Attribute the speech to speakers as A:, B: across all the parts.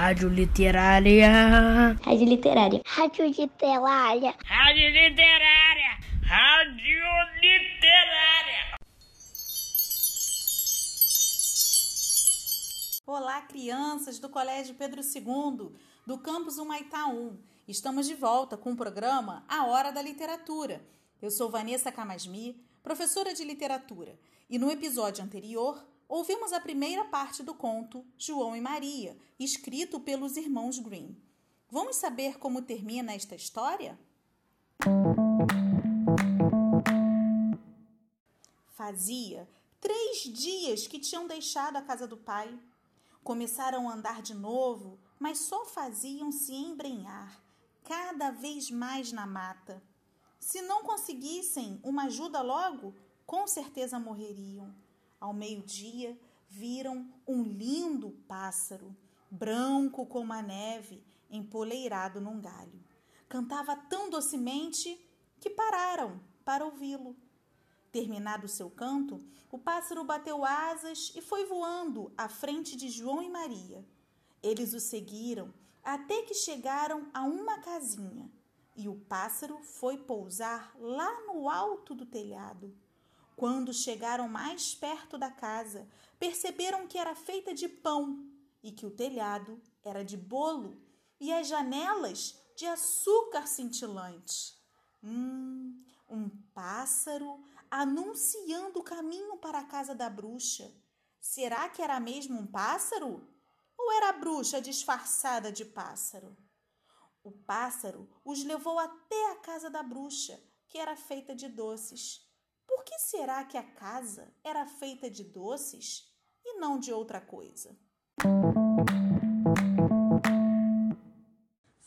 A: Rádio Literária.
B: Rádio Literária. Rádio Literária.
A: Rádio Literária. Rádio Literária.
C: Olá, crianças do Colégio Pedro II, do campus Humaitá 1. Estamos de volta com o programa A Hora da Literatura. Eu sou Vanessa Camasmi, professora de literatura, e no episódio anterior ouvimos a primeira parte do conto João e Maria, escrito pelos irmãos Grimm. Vamos saber como termina esta história? Fazia três dias que tinham deixado a casa do pai. Começaram a andar de novo, mas só faziam se embrenhar, cada vez mais na mata. Se não conseguissem uma ajuda logo, com certeza morreriam. Ao meio-dia, viram um lindo pássaro, branco como a neve, empoleirado num galho. Cantava tão docemente que pararam para ouvi-lo. Terminado seu canto, o pássaro bateu asas e foi voando à frente de João e Maria. Eles o seguiram até que chegaram a uma casinha e o pássaro foi pousar lá no alto do telhado. Quando chegaram mais perto da casa, perceberam que era feita de pão e que o telhado era de bolo e as janelas de açúcar cintilante. Hum, um pássaro anunciando o caminho para a casa da bruxa. Será que era mesmo um pássaro? Ou era a bruxa disfarçada de pássaro? O pássaro os levou até a casa da bruxa, que era feita de doces. Por que será que a casa era feita de doces e não de outra coisa?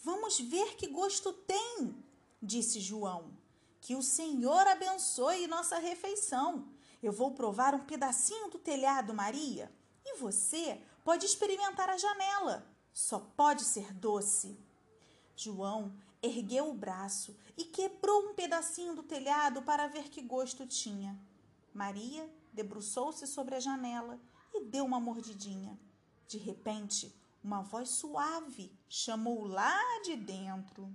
C: Vamos ver que gosto tem, disse João. Que o Senhor abençoe nossa refeição. Eu vou provar um pedacinho do telhado, Maria, e você pode experimentar a janela. Só pode ser doce. João ergueu o braço e quebrou um pedacinho do telhado para ver que gosto tinha. Maria debruçou-se sobre a janela e deu uma mordidinha. De repente, uma voz suave chamou lá de dentro.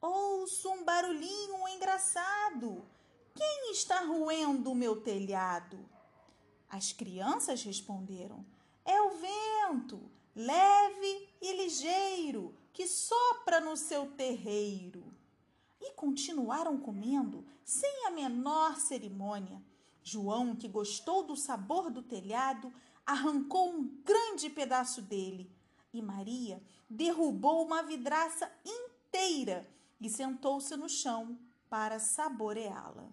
C: Ouço um barulhinho engraçado. Quem está roendo o meu telhado? As crianças responderam: É o vento, leve e ligeiro, que sopra no seu terreiro. E continuaram comendo sem a menor cerimônia. João, que gostou do sabor do telhado, arrancou um grande pedaço dele. E Maria derrubou uma vidraça inteira e sentou-se no chão para saboreá-la.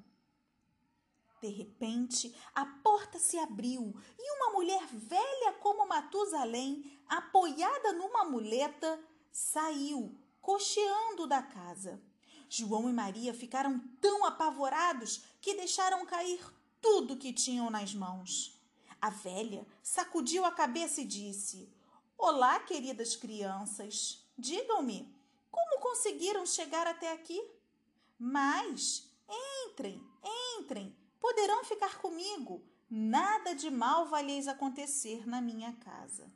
C: De repente, a porta se abriu e uma mulher velha como Matusalém, apoiada numa muleta, saiu, cocheando da casa. João e Maria ficaram tão apavorados que deixaram cair tudo que tinham nas mãos. A velha sacudiu a cabeça e disse: Olá, queridas crianças. Digam-me, como conseguiram chegar até aqui? Mas entrem, entrem, poderão ficar comigo. Nada de mal vai lhes acontecer na minha casa.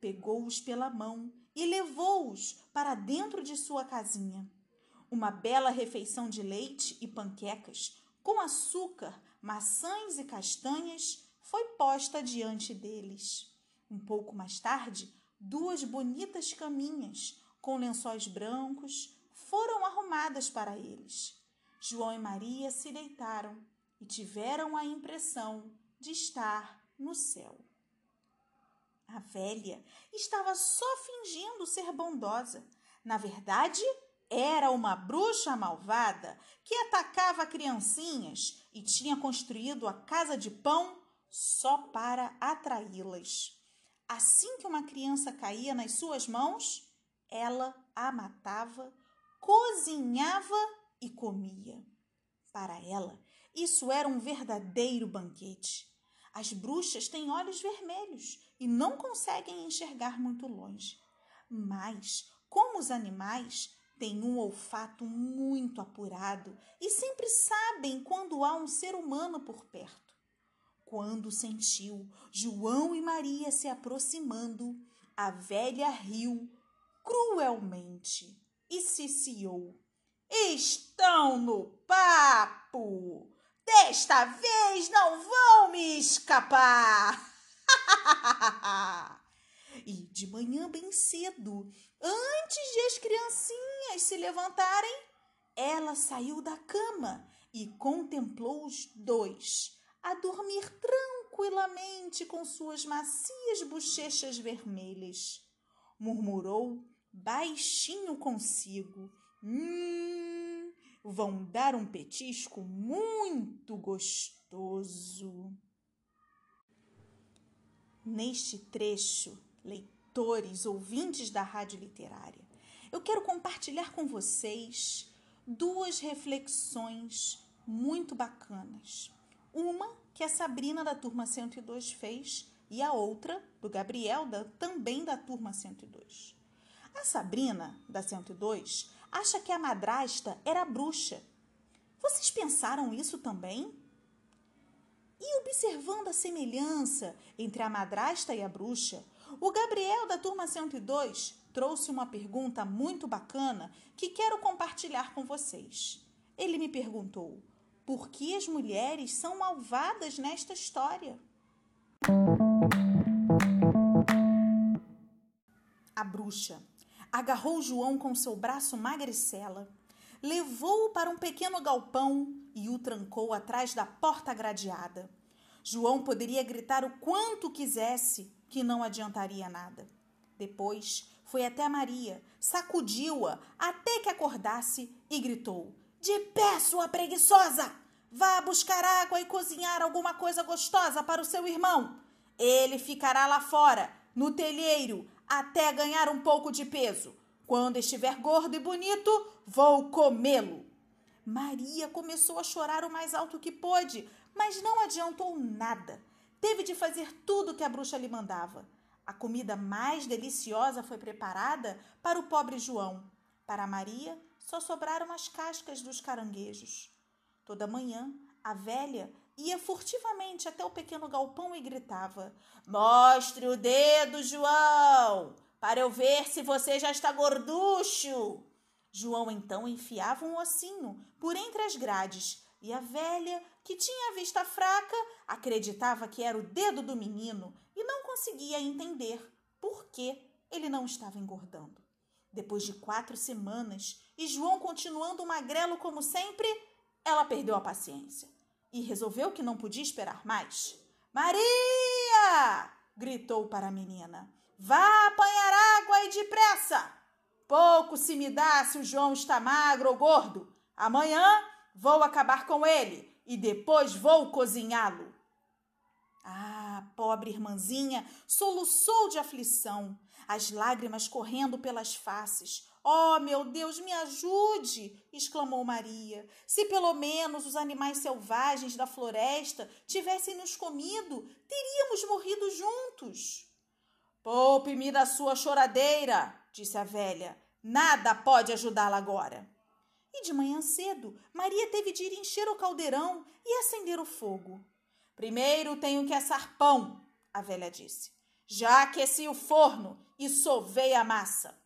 C: Pegou-os pela mão e levou-os para dentro de sua casinha. Uma bela refeição de leite e panquecas, com açúcar, maçãs e castanhas, foi posta diante deles. Um pouco mais tarde, duas bonitas caminhas, com lençóis brancos, foram arrumadas para eles. João e Maria se deitaram e tiveram a impressão de estar no céu. A velha estava só fingindo ser bondosa. Na verdade, era uma bruxa malvada que atacava criancinhas e tinha construído a casa de pão só para atraí-las. Assim que uma criança caía nas suas mãos, ela a matava, cozinhava e comia. Para ela, isso era um verdadeiro banquete. As bruxas têm olhos vermelhos e não conseguem enxergar muito longe. Mas, como os animais, têm um olfato muito apurado e sempre sabem quando há um ser humano por perto. Quando sentiu João e Maria se aproximando, A velha riu cruelmente e ciciou. Estão no papo! Desta vez não vão me escapar! e de manhã bem cedo, antes de as criancinhas se levantarem, ela saiu da cama e contemplou os dois a dormir tranquilamente com suas macias bochechas vermelhas. Murmurou baixinho consigo: Hum, vão dar um petisco muito gostoso. Neste trecho, leitores, ouvintes da Rádio Literária, eu quero compartilhar com vocês duas reflexões muito bacanas. Uma que a Sabrina da turma 102 fez e a outra do Gabriel, da, também da turma 102. A Sabrina, da 102, acha que a madrasta era bruxa. Vocês pensaram isso também? E observando a semelhança entre a madrasta e a bruxa, o Gabriel da turma 102 trouxe uma pergunta muito bacana que quero compartilhar com vocês. Ele me perguntou: por que as mulheres são malvadas nesta história? A bruxa agarrou João com seu braço magricela, levou-o para um pequeno galpão e o trancou atrás da porta gradeada. João poderia gritar o quanto quisesse, que não adiantaria nada. Depois foi até Maria, sacudiu-a até que acordasse e gritou: De pé, sua preguiçosa! Vá buscar água e cozinhar alguma coisa gostosa para o seu irmão. Ele ficará lá fora, no telheiro, até ganhar um pouco de peso. Quando estiver gordo e bonito, vou comê-lo. Maria começou a chorar o mais alto que pôde, mas não adiantou nada. Teve de fazer tudo o que a bruxa lhe mandava. A comida mais deliciosa foi preparada para o pobre João. Para Maria, só sobraram as cascas dos caranguejos. Toda manhã, a velha ia furtivamente até o pequeno galpão e gritava: Mostre o dedo, João, para eu ver se você já está gorducho. João então enfiava um ossinho por entre as grades e a velha, que tinha a vista fraca, acreditava que era o dedo do menino e não conseguia entender por que ele não estava engordando. Depois de quatro semanas e João continuando magrelo como sempre, ela perdeu a paciência e resolveu que não podia esperar mais. Maria! gritou para a menina. Vá apanhar água e depressa! Pouco se me dá se o João está magro ou gordo. Amanhã vou acabar com ele e depois vou cozinhá-lo. Ah, pobre irmãzinha soluçou de aflição, as lágrimas correndo pelas faces. Oh, meu Deus, me ajude! exclamou Maria. Se pelo menos os animais selvagens da floresta tivessem nos comido, teríamos morrido juntos. Poupe-me da sua choradeira, disse a velha. Nada pode ajudá-la agora. E de manhã cedo, Maria teve de ir encher o caldeirão e acender o fogo. Primeiro tenho que assar pão, a velha disse. Já aqueci o forno e sovei a massa.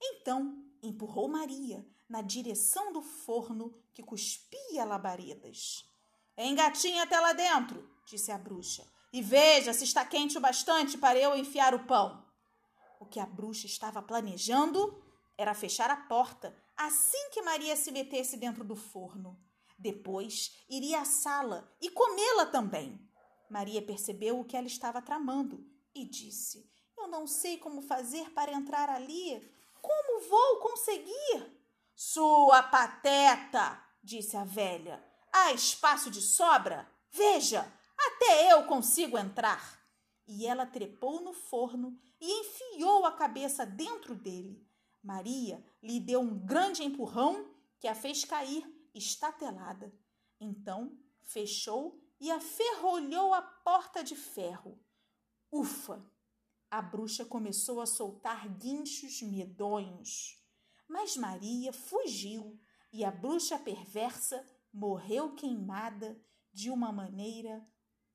C: Então empurrou Maria na direção do forno que cuspia labaredas. Engatinha até lá dentro, disse a bruxa, e veja se está quente o bastante para eu enfiar o pão. O que a bruxa estava planejando era fechar a porta assim que Maria se metesse dentro do forno. Depois iria à sala e comê-la também. Maria percebeu o que ela estava tramando e disse: Eu não sei como fazer para entrar ali. Como vou conseguir? Sua pateta, disse a velha. Há espaço de sobra? Veja, até eu consigo entrar. E ela trepou no forno e enfiou a cabeça dentro dele. Maria lhe deu um grande empurrão que a fez cair estatelada. Então fechou e aferrolhou a porta de ferro. Ufa! A bruxa começou a soltar guinchos medonhos. Mas Maria fugiu e a bruxa perversa morreu queimada de uma maneira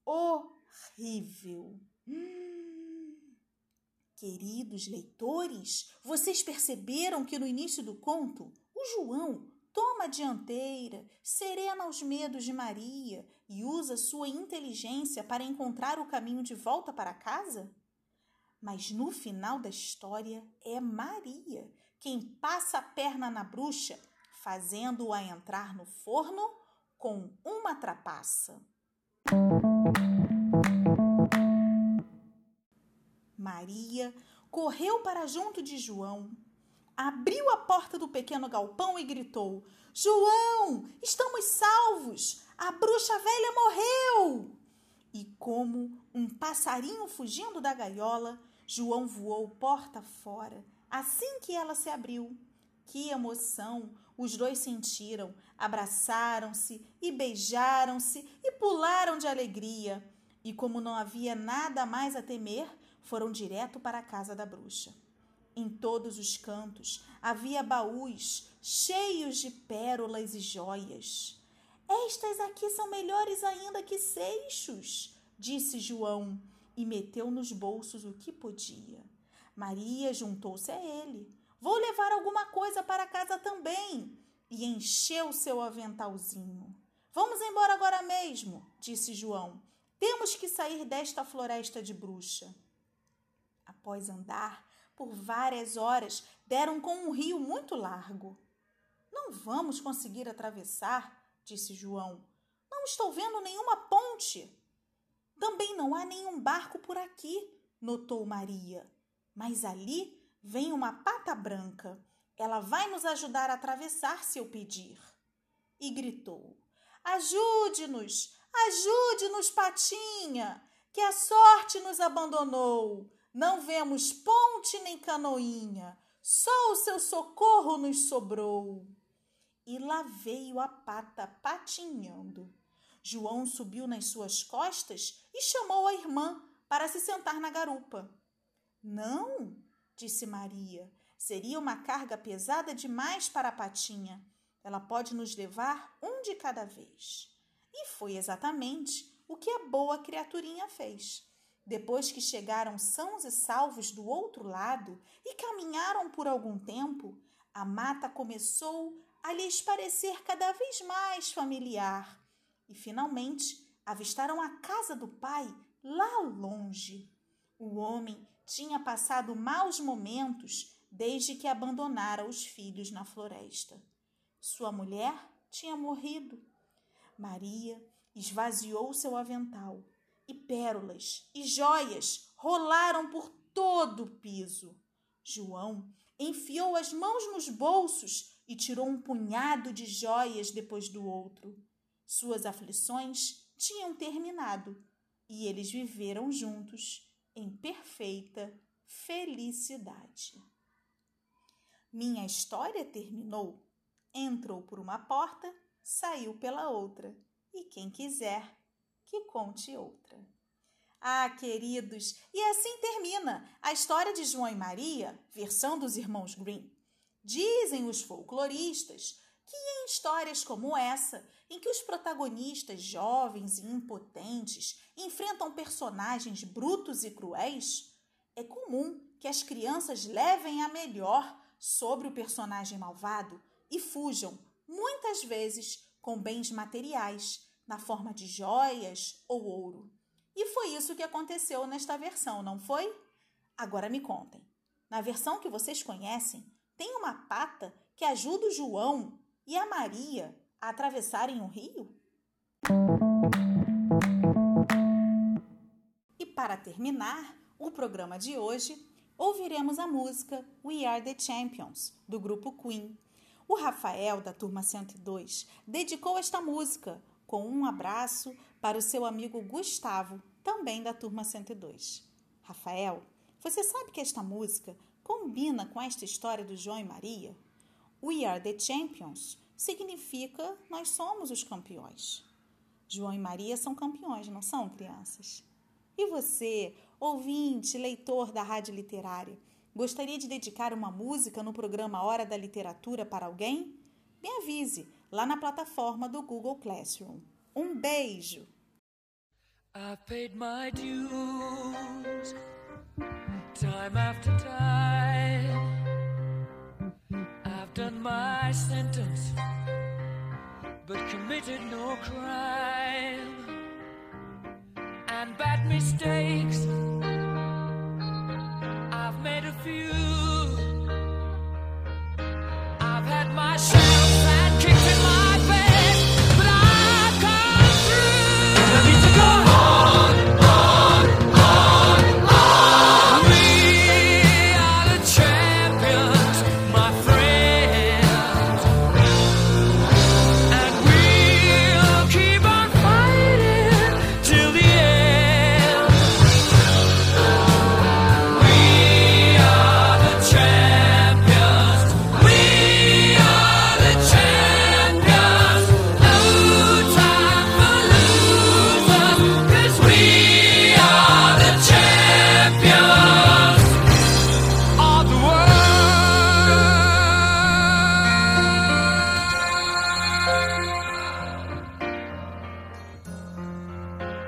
C: horrível. Hum. Queridos leitores, vocês perceberam que no início do conto, o João toma a dianteira, serena aos medos de Maria e usa sua inteligência para encontrar o caminho de volta para casa? Mas no final da história é Maria quem passa a perna na bruxa, fazendo-a entrar no forno com uma trapaça. Maria correu para junto de João, abriu a porta do pequeno galpão e gritou: João, estamos salvos! A bruxa velha morreu! E como um passarinho fugindo da gaiola, João voou porta fora, assim que ela se abriu. Que emoção os dois sentiram, abraçaram-se e beijaram-se e pularam de alegria. E como não havia nada mais a temer, foram direto para a casa da bruxa. Em todos os cantos havia baús cheios de pérolas e joias. Estas aqui são melhores ainda que seixos, disse João e meteu nos bolsos o que podia. Maria juntou-se a ele. Vou levar alguma coisa para casa também. E encheu seu aventalzinho. Vamos embora agora mesmo, disse João. Temos que sair desta floresta de bruxa. Após andar por várias horas, deram com um rio muito largo. Não vamos conseguir atravessar, disse João. Não estou vendo nenhuma ponte. Também não há nenhum barco por aqui, notou Maria. Mas ali vem uma pata branca. Ela vai nos ajudar a atravessar se eu pedir. E gritou: Ajude-nos! Ajude-nos, Patinha! Que a sorte nos abandonou! Não vemos ponte nem canoinha, só o seu socorro nos sobrou. E lá veio a pata patinhando. João subiu nas suas costas e chamou a irmã para se sentar na garupa. Não, disse Maria, seria uma carga pesada demais para a patinha. Ela pode nos levar um de cada vez. E foi exatamente o que a boa criaturinha fez. Depois que chegaram sãos e salvos do outro lado e caminharam por algum tempo, a mata começou a lhes parecer cada vez mais familiar e finalmente avistaram a casa do pai lá longe. O homem tinha passado maus momentos desde que abandonara os filhos na floresta. Sua mulher tinha morrido. Maria esvaziou seu avental e pérolas e joias rolaram por todo o piso. João enfiou as mãos nos bolsos e tirou um punhado de joias depois do outro. Suas aflições tinham terminado e eles viveram juntos em perfeita felicidade. Minha história terminou. Entrou por uma porta, saiu pela outra, e quem quiser que conte outra. Ah, queridos, e assim termina a história de João e Maria, versão dos irmãos Grimm. Dizem os folcloristas que em histórias como essa, em que os protagonistas jovens e impotentes enfrentam personagens brutos e cruéis, é comum que as crianças levem a melhor sobre o personagem malvado e fujam, muitas vezes, com bens materiais na forma de joias ou ouro. E foi isso que aconteceu nesta versão, não foi? Agora me contem. Na versão que vocês conhecem, tem uma pata que ajuda o João e a Maria atravessarem o rio? E para terminar o programa de hoje, ouviremos a música We Are the Champions, do grupo Queen. O Rafael, da turma 102, dedicou esta música com um abraço para o seu amigo Gustavo, também da turma 102. Rafael, você sabe que esta música combina com esta história do João e Maria? We are the champions significa nós somos os campeões. João e Maria são campeões, não são, crianças? E você, ouvinte, leitor da Rádio Literária, gostaria de dedicar uma música no programa Hora da Literatura para alguém? Me avise lá na plataforma do Google Classroom. Um beijo!
D: I paid my dues Time after time, I've done my sentence, but committed no crime and bad mistakes.